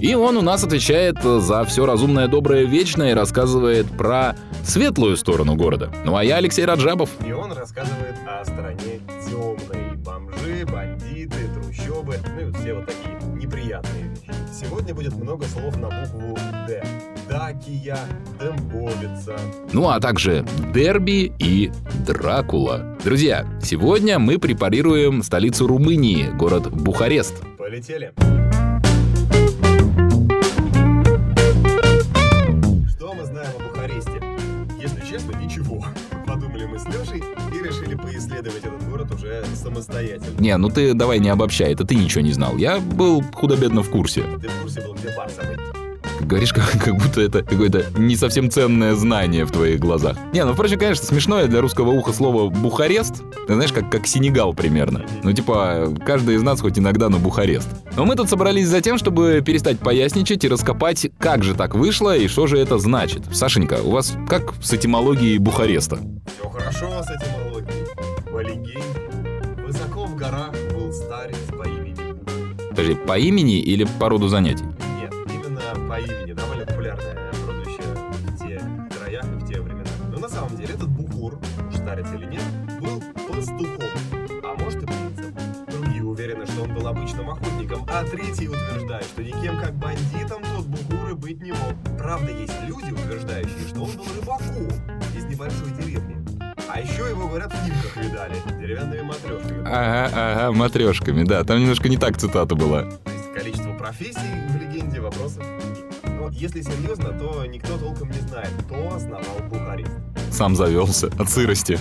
И он у нас отвечает за все разумное, доброе, вечное и рассказывает про светлую сторону города. Ну а я Алексей Раджабов. И он рассказывает о стороне темной. Бомжи, бандиты, трущобы, ну и вот все вот такие неприятные вещи. Сегодня будет много слов на букву «Д». Дакия, Дембовица. Ну а также Дерби и Дракула. Друзья, сегодня мы препарируем столицу Румынии, город Бухарест. Полетели. Что уже самостоятельно. Не, ну ты давай не обобщай, это ты ничего не знал. Я был худо-бедно в курсе. Ты в курсе был, где бар? Говоришь, как, как будто это какое-то не совсем ценное знание в твоих глазах. Не, ну, впрочем, конечно, смешное для русского уха слово «Бухарест». Ты знаешь, как, как Сенегал примерно. Ну, типа, каждый из нас хоть иногда на Бухарест. Но мы тут собрались за тем, чтобы перестать поясничать и раскопать, как же так вышло и что же это значит. Сашенька, у вас как с этимологией Бухареста? Все хорошо с этимологией. По легенде, горах был старец по имени. Подожди, по имени или по роду занятий? Нет, именно по имени. Довольно популярное прозвище в те краях и в те времена. Но на самом деле этот Бухур, старец или нет, был пастухом, а может и принцем. Другие уверены, что он был обычным охотником, а третьи утверждают, что никем как бандитом тот Бухур и быть не мог. Правда, есть люди, утверждающие, что он был рыбаком из небольшой деревни. А еще его, говорят, в Химках видали, деревянными матрешками. Ага, ага, матрешками, да. Там немножко не так цитата была. То есть количество профессий в легенде вопросов. Но если серьезно, то никто толком не знает, кто основал Бухарест. Сам завелся от сырости.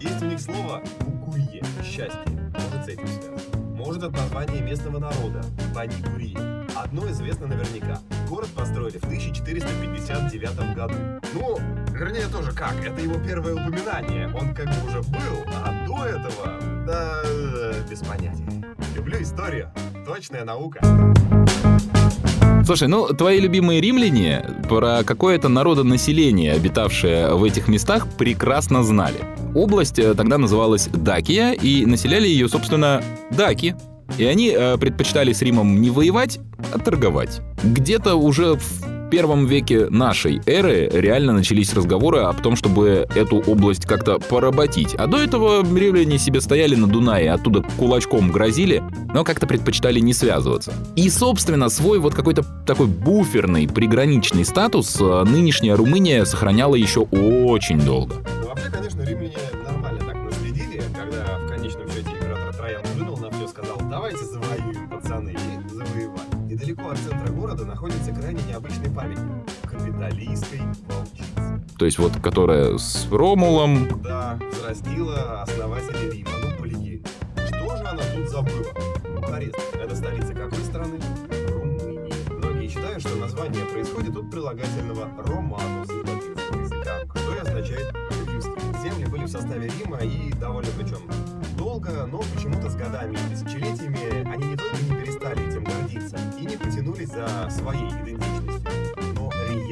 Есть у них слово «букурье» — счастье. Может, с этим связано. Может, от названия местного народа — Бани-Курье. Одно известно наверняка. Город построили в 1459 году. Ну, вернее, тоже как. Это его первое упоминание. Он как бы уже был, а до этого... Да, без понятия. Люблю историю. Точная наука. Слушай, ну твои любимые римляне про какое-то народонаселение, обитавшее в этих местах, прекрасно знали. Область э, тогда называлась Дакия, и населяли ее, собственно, даки. И они э, предпочитали с Римом не воевать, а торговать. Где-то уже в первом веке нашей эры реально начались разговоры о том, чтобы эту область как-то поработить. А до этого римляне себе стояли на Дунае, оттуда кулачком грозили, но как-то предпочитали не связываться. И, собственно, свой вот какой-то такой буферный, приграничный статус э, нынешняя Румыния сохраняла еще очень долго. То есть вот которая с Ромулом, Да, взрастила основателя Рима, ну, легенде. Что же она тут забыла? Бухарест – это столица какой страны? Румынии. Многие считают, что название происходит от прилагательного «романус» из латинского языка, что и означает «римский». Земли были в составе Рима и довольно причем долго, но почему-то с годами и тысячелетиями они не только не перестали этим гордиться и не потянулись за своей идентичностью,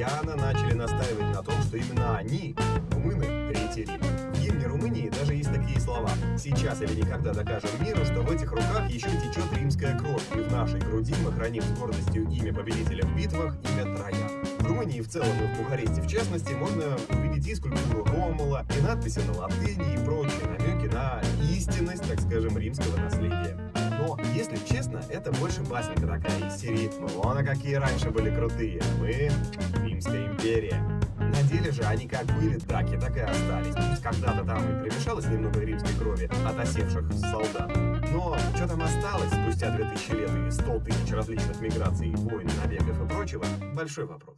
рьяно начали настаивать на том, что именно они, румыны, третий Рим. В гимне Румынии даже есть такие слова. Сейчас или никогда докажем миру, что в этих руках еще течет римская кровь, и в нашей груди мы храним с гордостью имя победителя в битвах, имя Трояна. В Румынии в целом и в Бухаресте в частности можно увидеть и скульптуру Ромула, и надписи на латыни, и прочие намеки на истинность, так скажем, римского наследия. Но, если честно, это больше басенка такая из серии «Вон, а какие раньше были крутые, мы — Римская империя». На деле же они как были даки, так и остались. Когда-то там и примешалось немного римской крови от осевших солдат. Но что там осталось спустя 2000 лет и 100 тысяч различных миграций, войн, набегов и прочего – большой вопрос.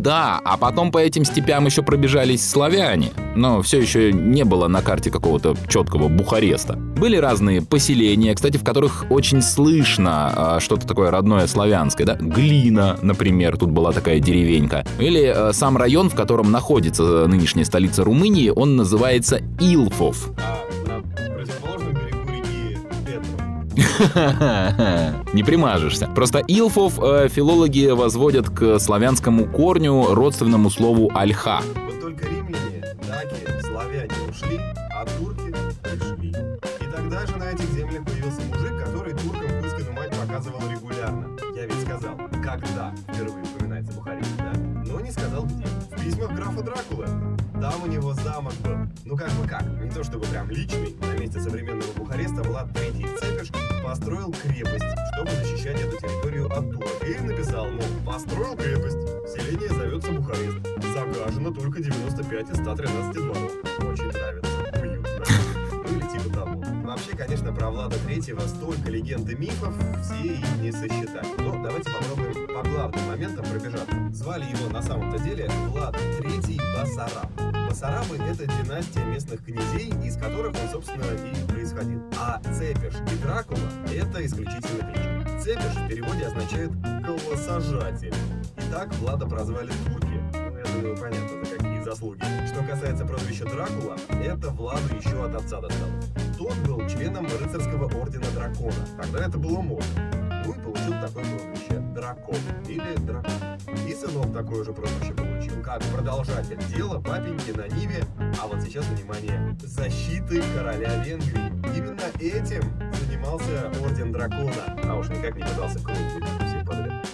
Да, а потом по этим степям еще пробежались славяне. Но все еще не было на карте какого-то четкого Бухареста. Были разные поселения, кстати, в которых очень слышно а, что-то такое родное славянское, да? Глина, например, тут была такая деревенька. Или а, сам район, в котором находится нынешняя столица Румынии, он называется Илфов. Не примажешься. Просто Илфов э, филологи возводят к славянскому корню, родственному слову альха. Вот только римляне, даки, славяне ушли, а турки пришли. И тогда же на этих землях появился мужик, который туркам Кузькину мать показывал регулярно. когда впервые упоминается Бухарест, да? Но не сказал где. В письмах графа Дракулы. Там у него замок был. Ну как бы как, не то чтобы прям личный. На месте современного только 95 из 113 дворов. Очень нравится. Уютно. Ну или типа того. Вообще, конечно, про Влада Третьего столько легенд и мифов, все и не сосчитать. Но давайте попробуем по главным моментам пробежаться. Звали его на самом-то деле Влад Третий Басараб. Басарабы — это династия местных князей, из которых он, собственно, и происходил. А Цепиш и Дракула — это исключительно кличка. Цепиш в переводе означает «колосажатель». И так Влада прозвали турки. Думаю, понятно, за какие заслуги. Что касается прозвища Дракула, это Владу еще от отца досталось. Тот был членом рыцарского ордена Дракона. Тогда это было модно. Ну и получил такое прозвище Дракон или Дракон. И сынок такое же прозвище получил, как продолжатель дела папеньки на Ниве, а вот сейчас, внимание, защиты короля Венгрии. Именно этим занимался Орден Дракона, а уж никак не пытался подряд.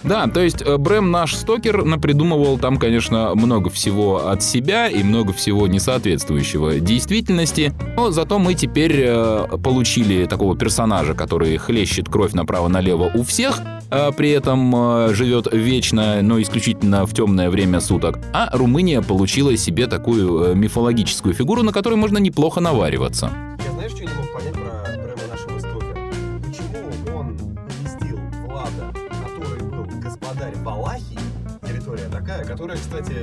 Да, то есть э, Брэм наш стокер напридумывал там, конечно, много всего от себя и много всего несоответствующего действительности, но зато мы теперь э, получили такого персонажа, который хлещет кровь направо-налево у всех, а при этом э, живет вечно, но исключительно в темное время суток. А Румыния получила себе такую э, мифологическую фигуру, на которой можно неплохо навариваться. Которая, кстати,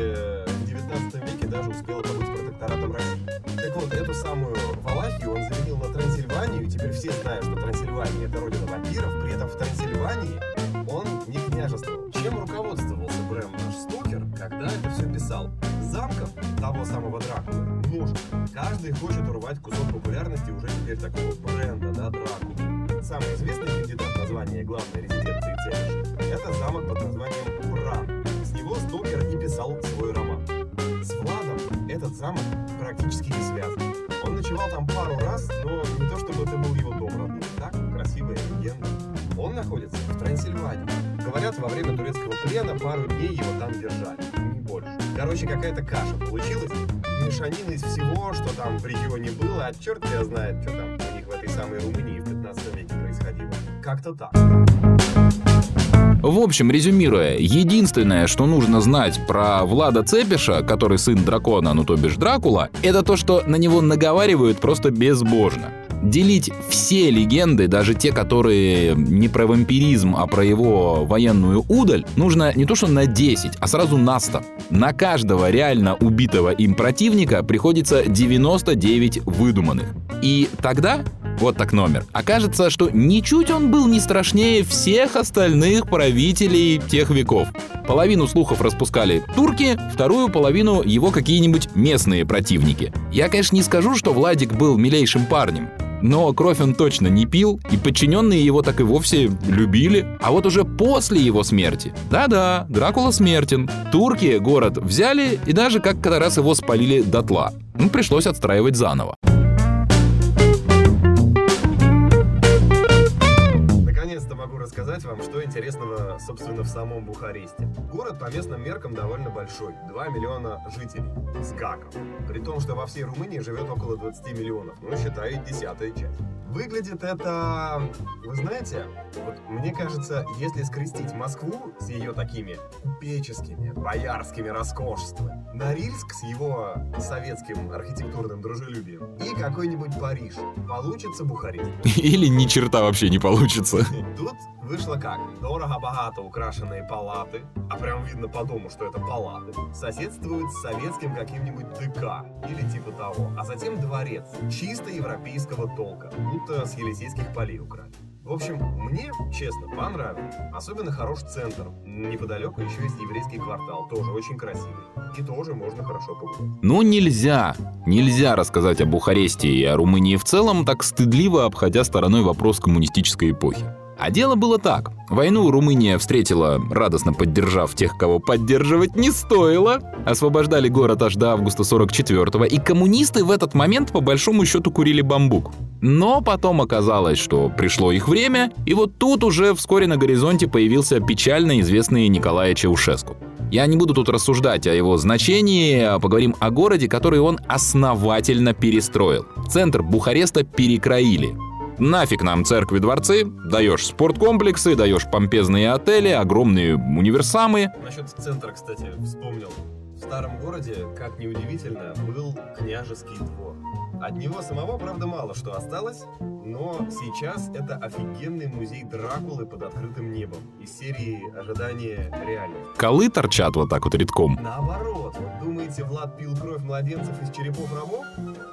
в 19 веке даже успела побыть протекторатом России. Так вот, эту самую Валахию он заменил на Трансильванию. Теперь все знают, что Трансильвания — это родина вампиров. При этом в Трансильвании он не княжествовал. Чем руководствовался Брэм наш стокер, когда это все писал? Замков того самого Дракулы множество. Каждый хочет урвать кусок популярности уже теперь такого бренда, да, Дракулы. Самый известный кандидат на звание главной резиденции Цепиш – это замок под названием Бран. С него стокер и писал свой роман. С Владом этот замок практически не связан. Он ночевал там пару раз, но не то чтобы это был его дом родной. Так, красивая легенда. Он находится в Трансильвании. Говорят, во время турецкого плена пару дней его там держали, не больше. Короче, какая-то каша получилась. Мешанина из всего, что там в регионе было, а черт тебя знает, что там у них в этой самой Румынии в 15 веке происходило. Как-то так. В общем, резюмируя, единственное, что нужно знать про Влада Цепиша, который сын дракона, ну то бишь Дракула, это то, что на него наговаривают просто безбожно. Делить все легенды, даже те, которые не про вампиризм, а про его военную удаль, нужно не то что на 10, а сразу на 100. На каждого реально убитого им противника приходится 99 выдуманных. И тогда вот так номер. Окажется, что ничуть он был не страшнее всех остальных правителей тех веков. Половину слухов распускали турки, вторую половину его какие-нибудь местные противники. Я, конечно, не скажу, что Владик был милейшим парнем. Но кровь он точно не пил, и подчиненные его так и вовсе любили. А вот уже после его смерти, да-да, Дракула смертен. Турки город взяли и даже как-то раз его спалили дотла. Ну, пришлось отстраивать заново. Рассказать вам, что интересного, собственно, в самом Бухаресте. Город по местным меркам довольно большой, 2 миллиона жителей, с гаком. При том, что во всей Румынии живет около 20 миллионов, ну, считай, десятая часть. Выглядит это, вы знаете, вот мне кажется, если скрестить Москву с ее такими купеческими, боярскими роскошествами, Норильск с его советским архитектурным дружелюбием и какой-нибудь Париж, получится Бухарест. Или ни черта вообще не получится. Тут вышло как? Дорого-богато украшенные палаты, а прям видно по дому, что это палаты, соседствуют с советским каким-нибудь ДК или типа того, а затем дворец, чисто европейского толка, будто с Елисейских полей украли. В общем, мне, честно, понравилось. Особенно хорош центр. Неподалеку еще есть еврейский квартал, тоже очень красивый. И тоже можно хорошо погулять. Ну нельзя, нельзя рассказать о Бухаресте и о Румынии в целом, так стыдливо обходя стороной вопрос коммунистической эпохи. А дело было так. Войну Румыния встретила, радостно поддержав тех, кого поддерживать не стоило. Освобождали город аж до августа 44-го, и коммунисты в этот момент по большому счету курили бамбук. Но потом оказалось, что пришло их время, и вот тут уже вскоре на горизонте появился печально известный Николай Чаушеску. Я не буду тут рассуждать о его значении, а поговорим о городе, который он основательно перестроил. Центр Бухареста перекроили. Нафиг нам церкви-дворцы, даешь спорткомплексы, даешь помпезные отели, огромные универсамы. Насчет центра, кстати, вспомнил. В старом городе, как ни удивительно, был княжеский двор. От него самого, правда, мало что осталось, но сейчас это офигенный музей Дракулы под открытым небом из серии «Ожидание реальности». Колы торчат вот так вот редком. Наоборот, вот думаете, Влад пил кровь младенцев из черепов рабов?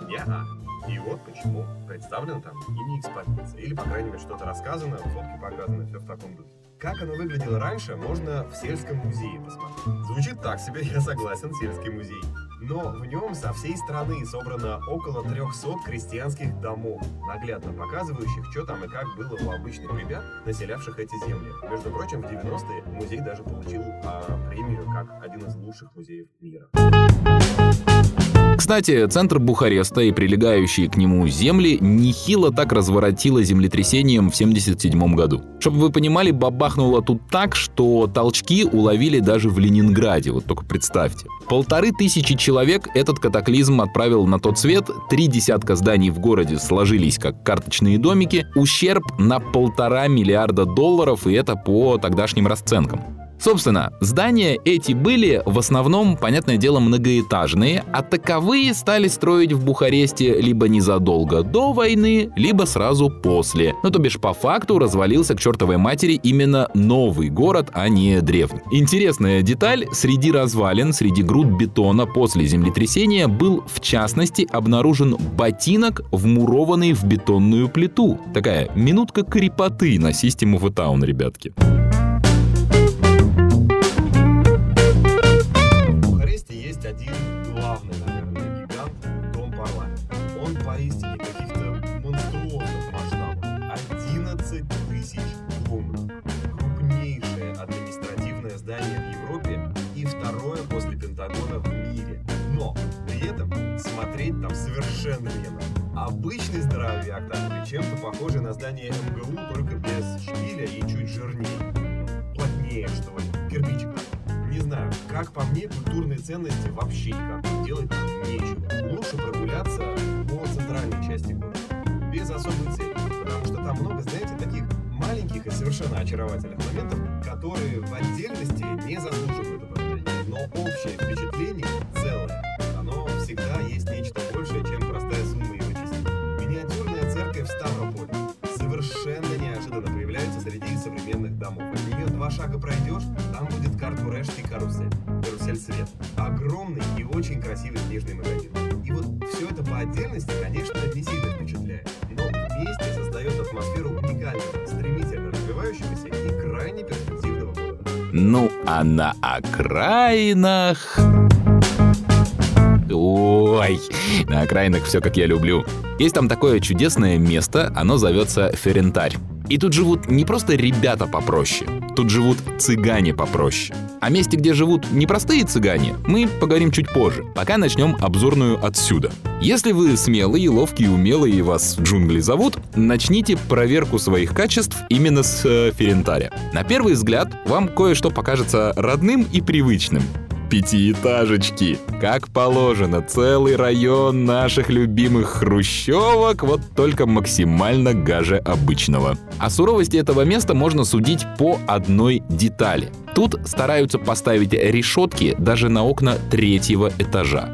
Я. И вот почему представлено там и не экспозиция. Или, по крайней мере, что-то рассказано, фотки показаны, все в таком духе. Как оно выглядело раньше, можно в сельском музее посмотреть. Звучит так себе, я согласен, сельский музей. Но в нем со всей страны собрано около 300 крестьянских домов, наглядно показывающих, что там и как было у обычных ребят, населявших эти земли. Между прочим, в 90-е музей даже получил а, премию как один из лучших музеев мира. Кстати, центр Бухареста и прилегающие к нему земли нехило так разворотило землетрясением в 1977 году. Чтобы вы понимали, бабахнуло тут так, что толчки уловили даже в Ленинграде, вот только представьте. Полторы тысячи человек этот катаклизм отправил на тот свет, три десятка зданий в городе сложились как карточные домики, ущерб на полтора миллиарда долларов, и это по тогдашним расценкам. Собственно, здания эти были в основном, понятное дело, многоэтажные, а таковые стали строить в Бухаресте либо незадолго до войны, либо сразу после. Ну то бишь по факту развалился к чертовой матери именно новый город, а не древний. Интересная деталь, среди развалин, среди груд бетона после землетрясения был в частности обнаружен ботинок, вмурованный в бетонную плиту. Такая минутка крепоты на систему в таун, ребятки. Совершенно верно. Обычный здоровяк такой, чем-то похожий на здание МГУ, только без шпиля и чуть жирнее. Плотнее, что ли, кирпичик Не знаю, как по мне, культурные ценности вообще никак делать нечего. Лучше прогуляться по центральной части города, без особой цели, потому что там много, знаете, таких маленьких и совершенно очаровательных моментов, которые в отдельности не заслуживают упоминания, но общее впечатление целое всегда есть нечто большее, чем простая сумма и вычислить. Миниатюрная церковь в Ставрополе совершенно неожиданно появляется среди современных домов. От нее два шага пройдешь, там будет Картурешский карусель, карусель свет. Огромный и очень красивый книжный магазин. И вот все это по отдельности, конечно, не сильно впечатляет, но вместе создает атмосферу уникального, стремительно развивающегося и крайне перспективного города. Ну, а на окраинах... Ой, на окраинах все как я люблю. Есть там такое чудесное место, оно зовется Ферентарь. И тут живут не просто ребята попроще, тут живут цыгане попроще. О месте, где живут непростые цыгане, мы поговорим чуть позже, пока начнем обзорную отсюда. Если вы смелые, ловкие, умелые и вас джунгли зовут, начните проверку своих качеств именно с э, Ферентаря. На первый взгляд вам кое-что покажется родным и привычным пятиэтажечки. Как положено, целый район наших любимых хрущевок, вот только максимально гаже обычного. О суровости этого места можно судить по одной детали. Тут стараются поставить решетки даже на окна третьего этажа.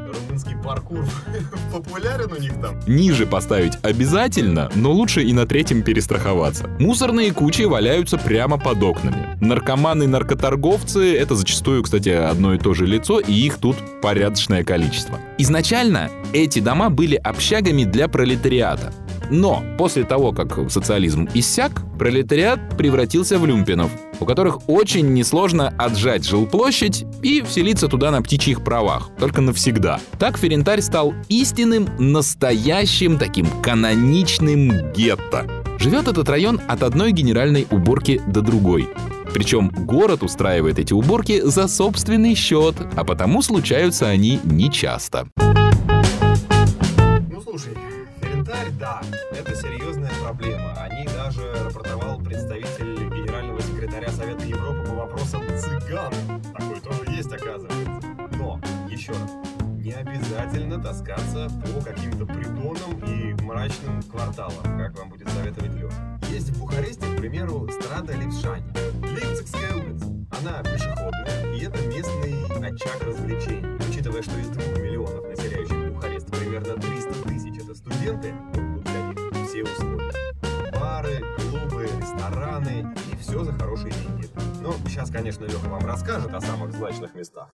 Паркур популярен у них там? Ниже поставить обязательно, но лучше и на третьем перестраховаться. Мусорные кучи валяются прямо под окнами. Наркоманы и наркоторговцы — это зачастую, кстати, одно и то же лицо, и их тут порядочное количество. Изначально эти дома были общагами для пролетариата. Но после того, как социализм иссяк, пролетариат превратился в люмпинов, у которых очень несложно отжать жилплощадь и вселиться туда на птичьих правах, только навсегда. Так Ферентарь стал истинным, настоящим таким каноничным гетто. Живет этот район от одной генеральной уборки до другой. Причем город устраивает эти уборки за собственный счет, а потому случаются они нечасто. Ну слушай, Ферентарь, да, обязательно таскаться по каким-то придонам и мрачным кварталам, как вам будет советовать Леша. Есть в Бухаресте, к примеру, Страда Липшани. Лейпцигская улица. Она пешеходная, и это местный очаг развлечений. Учитывая, что из двух миллионов населяющих Бухарест примерно 300 тысяч это студенты, ну, для них все условия. Бары, клубы, рестораны и все за хорошие деньги. Ну, сейчас, конечно, Леха вам расскажет о самых злачных местах.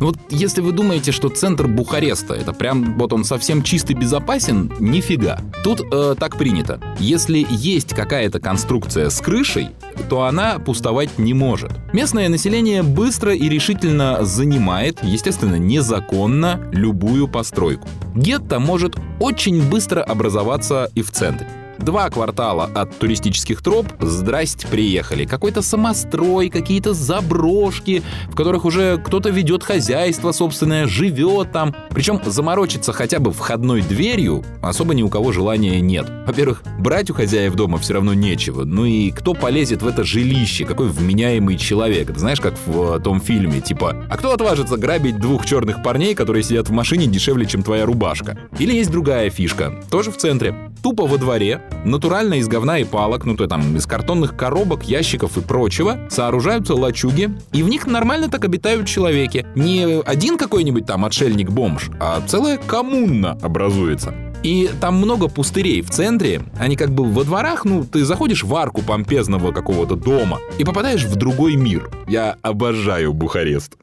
Ну вот если вы думаете, что центр Бухареста это прям вот он совсем чистый безопасен, нифига. Тут э, так принято. Если есть какая-то конструкция с крышей, то она пустовать не может. Местное население быстро и решительно занимает, естественно, незаконно, любую постройку. Гетто может очень быстро образоваться и в центре. Два квартала от туристических троп, здрасте, приехали. Какой-то самострой, какие-то заброшки, в которых уже кто-то ведет хозяйство собственное, живет там. Причем заморочиться хотя бы входной дверью особо ни у кого желания нет. Во-первых, брать у хозяев дома все равно нечего. Ну и кто полезет в это жилище? Какой вменяемый человек? Это знаешь, как в э, том фильме, типа, а кто отважится грабить двух черных парней, которые сидят в машине дешевле, чем твоя рубашка? Или есть другая фишка, тоже в центре. Тупо во дворе, натурально из говна и палок, ну то там из картонных коробок, ящиков и прочего, сооружаются лачуги, и в них нормально так обитают человеки. Не один какой-нибудь там отшельник-бомж, а целая коммуна образуется. И там много пустырей в центре, они как бы во дворах, ну, ты заходишь в арку помпезного какого-то дома и попадаешь в другой мир. Я обожаю Бухарест.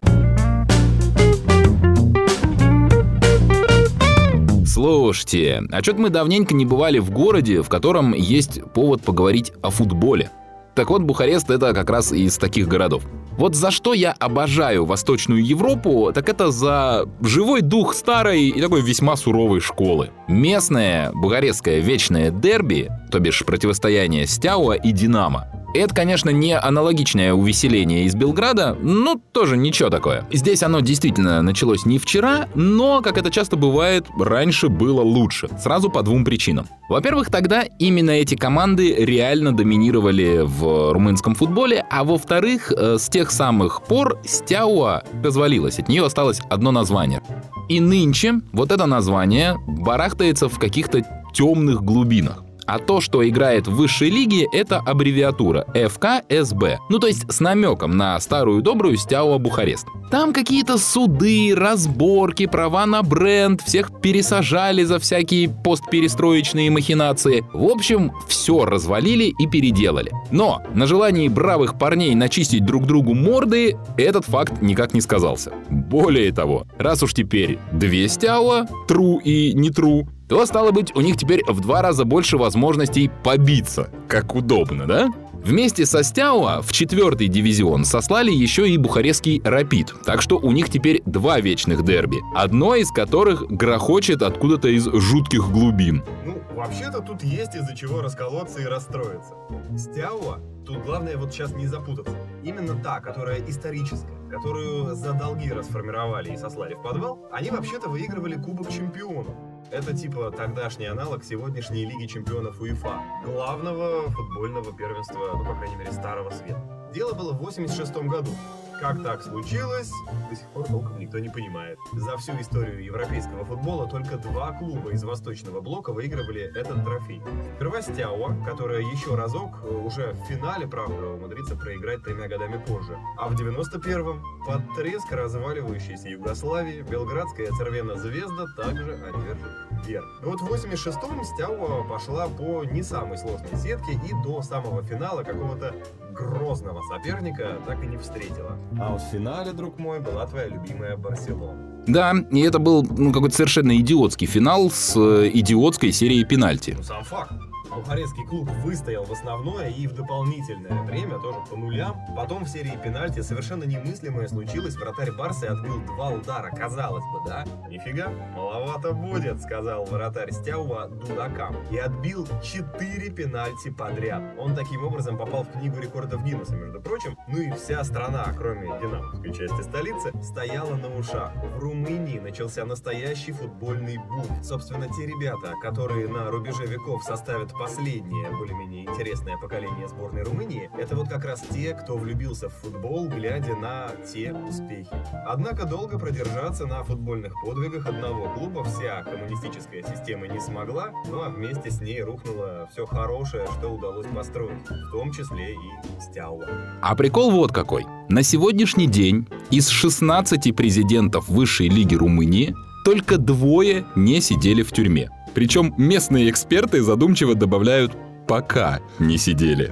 Слушайте, а что-то мы давненько не бывали в городе, в котором есть повод поговорить о футболе. Так вот, Бухарест — это как раз из таких городов. Вот за что я обожаю Восточную Европу, так это за живой дух старой и такой весьма суровой школы. Местное бухарестское вечное дерби, то бишь противостояние Стяуа и Динамо, это, конечно, не аналогичное увеселение из Белграда, но тоже ничего такое. Здесь оно действительно началось не вчера, но, как это часто бывает, раньше было лучше. Сразу по двум причинам. Во-первых, тогда именно эти команды реально доминировали в румынском футболе, а во-вторых, э, с тех самых пор Стяуа развалилась, от нее осталось одно название. И нынче вот это название барахтается в каких-то темных глубинах. А то, что играет в высшей лиге, это аббревиатура ФКСБ. Ну то есть с намеком на старую добрую Стяуа Бухарест. Там какие-то суды, разборки, права на бренд, всех пересажали за всякие постперестроечные махинации. В общем, все развалили и переделали. Но на желании бравых парней начистить друг другу морды этот факт никак не сказался. Более того, раз уж теперь две стяуа, тру и не тру, то, стало быть, у них теперь в два раза больше возможностей побиться. Как удобно, да? Вместе со Стяуа в четвертый дивизион сослали еще и бухарестский «Рапид», так что у них теперь два вечных дерби, одно из которых грохочет откуда-то из жутких глубин. Ну, вообще-то тут есть из-за чего расколоться и расстроиться. Стяуа, тут главное вот сейчас не запутаться. Именно та, которая историческая, которую за долги расформировали и сослали в подвал, они вообще-то выигрывали Кубок Чемпионов. Это типа тогдашний аналог сегодняшней Лиги Чемпионов УЕФА, главного футбольного первенства, ну, по крайней мере, Старого Света. Дело было в 86 году. Как так случилось, до сих пор толком никто не понимает. За всю историю европейского футбола только два клуба из Восточного блока выигрывали этот трофей. Сперва Стяуа, которая еще разок, э, уже в финале, правда, умудрится проиграть тремя годами позже. А в 91-м, под треск разваливающейся Югославии, белградская Цервена Звезда также одержит верх. Но вот в 86-м Стяуа пошла по не самой сложной сетке и до самого финала какого-то грозного соперника так и не встретила. А вот в финале, друг мой, была твоя любимая Барселона. Да, и это был ну, какой-то совершенно идиотский финал с э, идиотской серией пенальти. Ну, сам факт. Бухарестский клуб выстоял в основное и в дополнительное время тоже по нулям. Потом в серии пенальти совершенно немыслимое случилось. Вратарь Барса отбил два удара, казалось бы, да? Нифига, маловато будет, сказал вратарь Стяува дудакам. И отбил четыре пенальти подряд. Он таким образом попал в книгу рекордов Гиннесса, между прочим. Ну и вся страна, кроме динамовской части столицы, стояла на ушах. В Румынии начался настоящий футбольный бунт. Собственно, те ребята, которые на рубеже веков составят последнее, более-менее интересное поколение сборной Румынии, это вот как раз те, кто влюбился в футбол, глядя на те успехи. Однако долго продержаться на футбольных подвигах одного клуба вся коммунистическая система не смогла, ну а вместе с ней рухнуло все хорошее, что удалось построить, в том числе и Стяуа. А прикол вот какой. На сегодняшний день из 16 президентов высшей лиги Румынии только двое не сидели в тюрьме. Причем местные эксперты задумчиво добавляют «пока не сидели».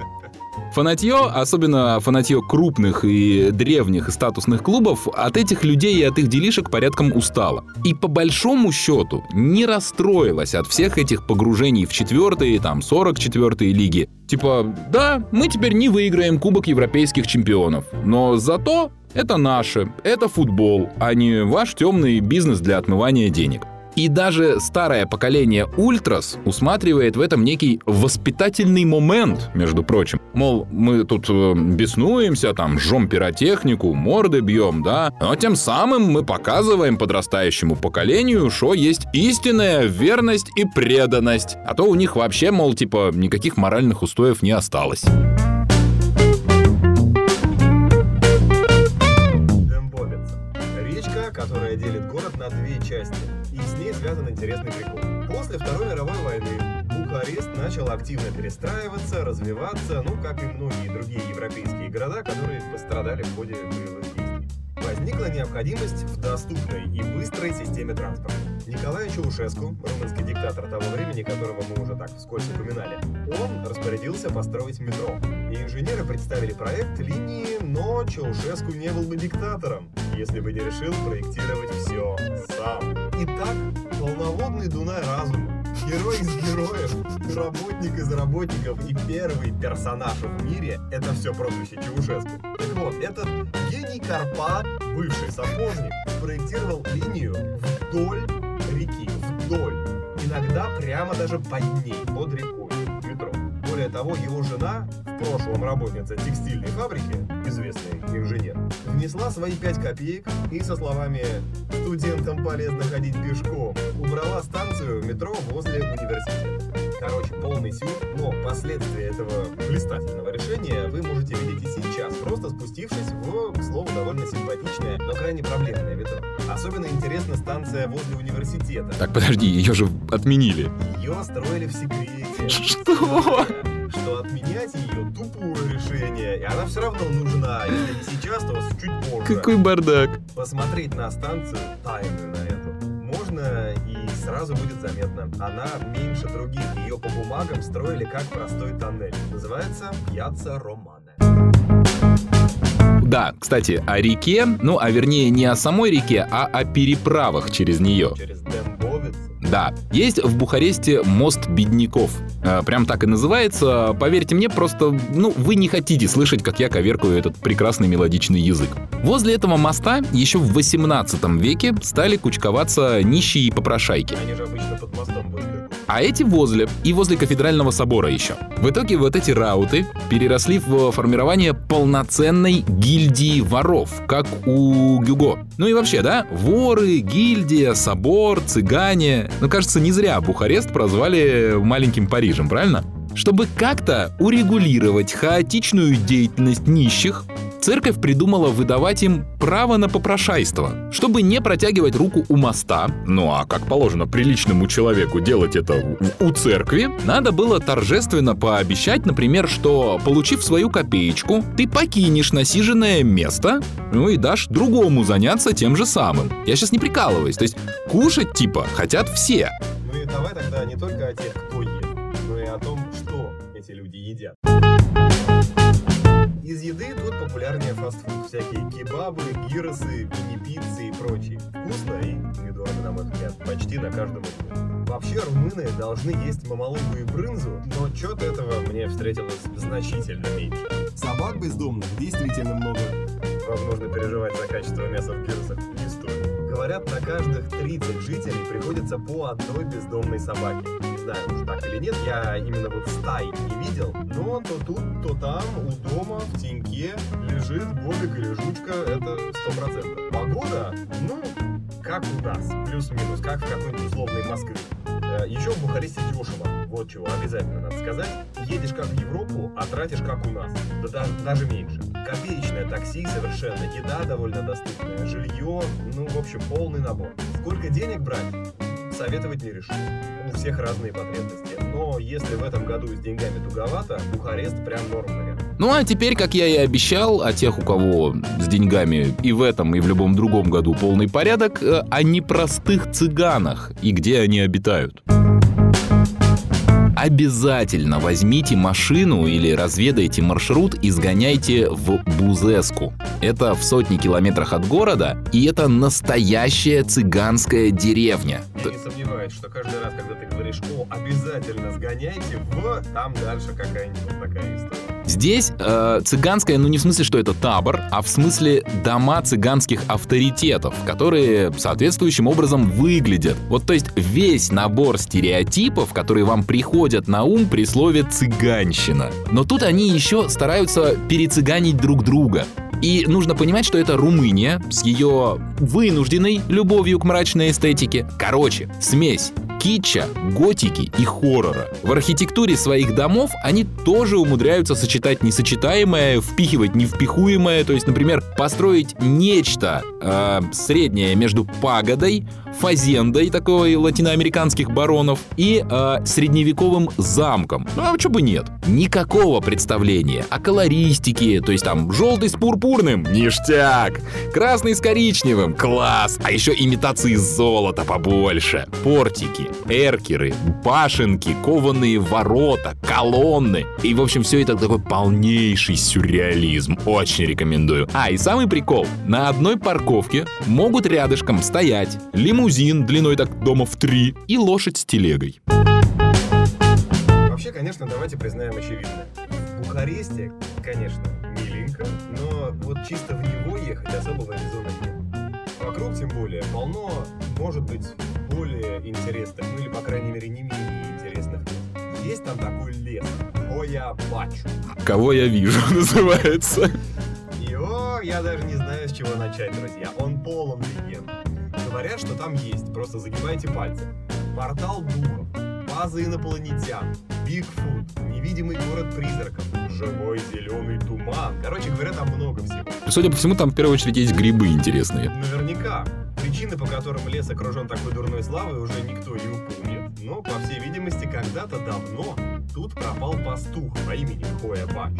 Фанатье, особенно фанатье крупных и древних и статусных клубов, от этих людей и от их делишек порядком устало. И по большому счету не расстроилась от всех этих погружений в четвертые, там, 44-е лиги. Типа, да, мы теперь не выиграем Кубок Европейских чемпионов, но зато это наше, это футбол, а не ваш темный бизнес для отмывания денег. И даже старое поколение ультрас усматривает в этом некий воспитательный момент, между прочим. Мол, мы тут э, беснуемся, там, жжем пиротехнику, морды бьем, да, но тем самым мы показываем подрастающему поколению, что есть истинная верность и преданность. А то у них вообще, мол, типа, никаких моральных устоев не осталось. которая делит город на две части связан интересный прикол. После Второй мировой войны Бухарест начал активно перестраиваться, развиваться, ну, как и многие другие европейские города, которые пострадали в ходе боевых действий. Возникла необходимость в доступной и быстрой системе транспорта. Николай Чаушеску, румынский диктатор того времени, которого мы уже так вскользь упоминали, он распорядился построить метро. И инженеры представили проект линии, но Чаушеску не был бы диктатором, если бы не решил проектировать все сам. Итак, полноводный Дунай разума, герой из героев, работник из работников и первый персонаж в мире — это все прозвище Чаушеску. Так вот, этот гений Карпат, бывший сапожник, проектировал линию вдоль реки, вдоль. Иногда прямо даже под ней, под рекой. Более того, его жена, в прошлом работница текстильной фабрики, известный инженер, внесла свои пять копеек и со словами «студентам полезно ходить пешком» убрала станцию метро возле университета. Короче, полный сюр, но последствия этого блистательного решения вы можете видеть и сейчас, просто спустившись в, к слову, довольно симпатичное, но крайне проблемное метро. Особенно интересна станция возле университета. Так, подожди, ее же отменили. Ее строили в секрете. Что? Что отменять ее тупое решение, и она все равно нужна. Если не сейчас, то чуть позже. Какой бардак. Посмотреть на станцию тайную на эту можно и сразу будет заметно. Она меньше других. Ее по бумагам строили как простой тоннель. Называется Пьяца Романе. Да, кстати, о реке, ну, а вернее не о самой реке, а о переправах через нее. Через Дембовец. Да, есть в Бухаресте мост бедняков. Э, Прям так и называется. Поверьте мне, просто, ну, вы не хотите слышать, как я коверкаю этот прекрасный мелодичный язык. Возле этого моста еще в 18 веке стали кучковаться нищие попрошайки. Они же обычно под мостом были. А эти возле, и возле кафедрального собора еще. В итоге вот эти рауты переросли в формирование полноценной гильдии воров, как у Гюго. Ну и вообще, да, воры, гильдия, собор, цыгане. Ну, кажется, не зря Бухарест прозвали маленьким Парижем, правильно? Чтобы как-то урегулировать хаотичную деятельность нищих, церковь придумала выдавать им право на попрошайство, чтобы не протягивать руку у моста, ну а как положено приличному человеку делать это у церкви, надо было торжественно пообещать, например, что, получив свою копеечку, ты покинешь насиженное место, ну и дашь другому заняться тем же самым. Я сейчас не прикалываюсь, то есть кушать типа хотят все. Ну и давай тогда не только о тех, кто ест, но и о том, что эти люди едят. Из еды тут популярнее фастфуд. Всякие кебабы, гиросы, мини-пиццы и прочие. Вкусно и недорого, на мой взгляд, почти на каждом углу. Вообще румыны должны есть мамалугу и брынзу, но что-то этого мне встретилось значительно меньше. Собак бездомных действительно много. Вам нужно переживать за качество мяса в гирсах. Не стоит. Говорят, на каждых 30 жителей приходится по одной бездомной собаке. Знаю, уж так или нет, я именно вот стай не видел, но то тут, то там, у дома, в теньке лежит бобик или жучка, это 100%. Погода, ну, как у нас, плюс-минус, как в какой-нибудь условной Москве. Э, Еще в Бухаресте дешево, вот чего обязательно надо сказать. Едешь как в Европу, а тратишь как у нас, да даже, даже меньше. Копеечное такси совершенно, еда довольно доступная, жилье, ну, в общем, полный набор. Сколько денег брать? Советовать не решу. У всех разные потребности. Но если в этом году с деньгами туговато, Бухарест прям норм. Ну а теперь, как я и обещал, о тех, у кого с деньгами и в этом, и в любом другом году полный порядок, э, о непростых цыганах и где они обитают. Обязательно возьмите машину или разведайте маршрут и сгоняйте в Бузеску. Это в сотни километрах от города, и это настоящая цыганская деревня. Я не сомневаюсь, что каждый раз, когда ты говоришь «О, обязательно сгоняйте в...», там дальше какая-нибудь такая история. Здесь э, цыганская, ну не в смысле, что это табор, а в смысле дома цыганских авторитетов, которые соответствующим образом выглядят. Вот то есть весь набор стереотипов, которые вам приходят на ум при слове цыганщина. Но тут они еще стараются перецыганить друг друга. И нужно понимать, что это Румыния с ее вынужденной любовью к мрачной эстетике. Короче, смесь китча, готики и хоррора. В архитектуре своих домов они тоже умудряются сочетать несочетаемое, впихивать невпихуемое. То есть, например, построить нечто э, среднее между пагодой, фазендой такой латиноамериканских баронов и э, средневековым замком. Ну а что бы нет? Никакого представления о колористике, то есть там желтый с пурпурным, ништяк, красный с коричневым, класс, а еще имитации золота побольше, портики, эркеры, башенки, кованые ворота, колонны. И, в общем, все это такой полнейший сюрреализм. Очень рекомендую. А, и самый прикол. На одной парковке могут рядышком стоять лимузин длиной так дома в три и лошадь с телегой. Вообще, конечно, давайте признаем очевидное. Бухаресте, конечно, миленько, но вот чисто в него ехать особого резона нет. Вокруг, тем более, полно, может быть, более интересных, ну или, по крайней мере, не менее интересных мест. Есть там такой лес, Хоя Бачу. Кого я вижу, называется. О, я даже не знаю, с чего начать, друзья. Он полон легенд. Говорят, что там есть, просто загибайте пальцы. Портал духов, база инопланетян, Бигфут, невидимый город призраков, живой зеленый туман. Короче говоря, там много всего. Судя по всему, там в первую очередь есть грибы интересные. Наверняка. Причины, по которым лес окружен такой дурной славой, уже никто не упомнит. Но, по всей видимости, когда-то давно тут пропал пастух по имени Хоя Бач.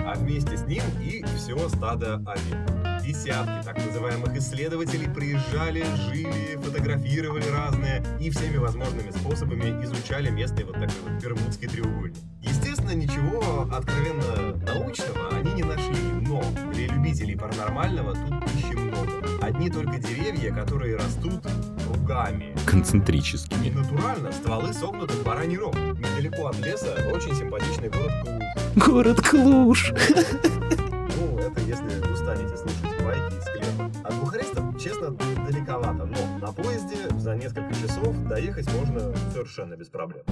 А вместе с ним и все стадо овец. Десятки так называемых исследователей приезжали, жили, фотографировали разные и всеми возможными способами изучали местный вот такой вот Бермудский треугольник. Естественно, ничего откровенно научного они не нашли, но для любителей паранормального тут пищи много. Одни только деревья, которые растут кругами. И Концентрическими. натурально стволы согнуты в бараний рог. Недалеко от леса очень симпатичный город Клуш. Город Клуш. Ну, это если устанете слушать байки из склепа. От Бухареста, честно, далековато, но на поезде за несколько часов доехать можно совершенно без проблем.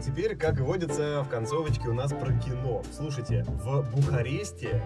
А теперь, как и водится, в концовочке у нас про кино. Слушайте, в Бухаресте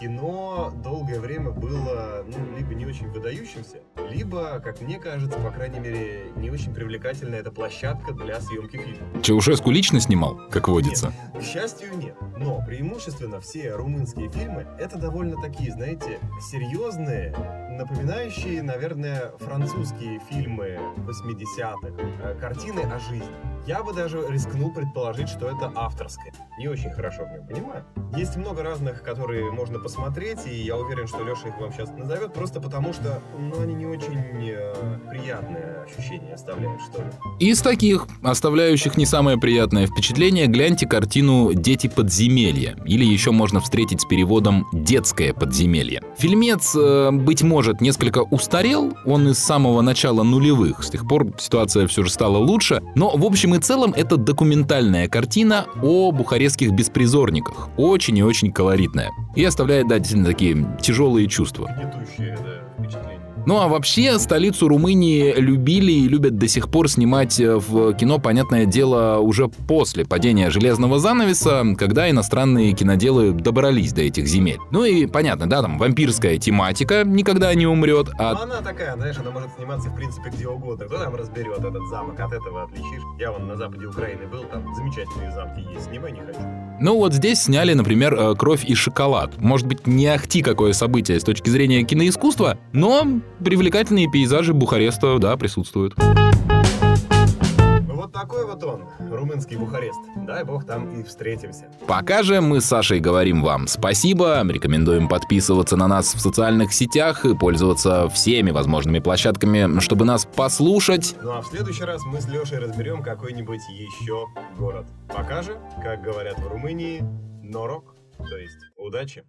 кино долгое время было, ну, либо не очень выдающимся, либо, как мне кажется, по крайней мере, не очень привлекательная эта площадка для съемки фильма. Чаушеску лично снимал, как водится. К счастью, нет. Но преимущественно все румынские фильмы это довольно такие, знаете, серьезные, напоминающие, наверное, французские фильмы 80-х, э, картины о жизни. Я бы даже рискнул предположить, что это авторское. Не очень хорошо в нем понимаю. Есть много разных, которые можно посмотреть, и я уверен, что Леша их вам сейчас назовет, просто потому что, ну, они не очень э, приятное ощущение оставляют, что ли. Из таких, оставляющих не самое приятное впечатление, гляньте картину «Дети подземелья», или еще можно встретить с переводом «Детское подземелье». Фильмец, э, быть может, несколько устарел, он из самого начала нулевых, с тех пор ситуация все же стала лучше, но в общем и целом это документальная картина о бухарестских беспризорниках, очень и очень колоритная, и оставляет, да, действительно такие тяжелые чувства. Гнетущее, да, впечатление. Ну а вообще столицу Румынии любили и любят до сих пор снимать э, в кино, понятное дело, уже после падения железного занавеса, когда иностранные киноделы добрались до этих земель. Ну и понятно, да, там вампирская тематика никогда не умрет, Ну, а она такая, знаешь, она может сниматься, в принципе, где угодно. Кто там разберет этот замок, от этого отличишь. Я вон на западе Украины был, там замечательные замки есть. Снимай не хочу. Ну вот здесь сняли, например, э, «Кровь и шоколад». Может быть, не ахти какое событие с точки зрения киноискусства, но привлекательные пейзажи Бухареста, да, присутствуют. Вот такой вот он, румынский Бухарест. Дай бог там и встретимся. Пока же мы с Сашей говорим вам спасибо, рекомендуем подписываться на нас в социальных сетях и пользоваться всеми возможными площадками, чтобы нас послушать. Ну а в следующий раз мы с Лешей разберем какой-нибудь еще город. Пока же, как говорят в Румынии, норок, то есть удачи.